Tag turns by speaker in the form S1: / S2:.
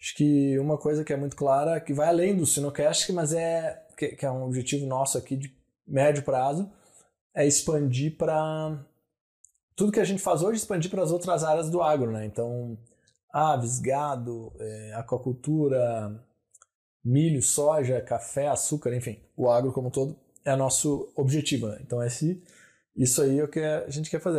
S1: Acho que uma coisa que é muito clara, que vai além do Sinocast, mas é que, que é um objetivo nosso aqui de médio prazo, é expandir para tudo que a gente faz hoje, expandir para as outras áreas do agro, né? Então, aves, gado, é, aquacultura, milho, soja, café, açúcar, enfim, o agro como um todo é nosso objetivo. Né? Então, esse, isso aí é o que a gente quer fazer.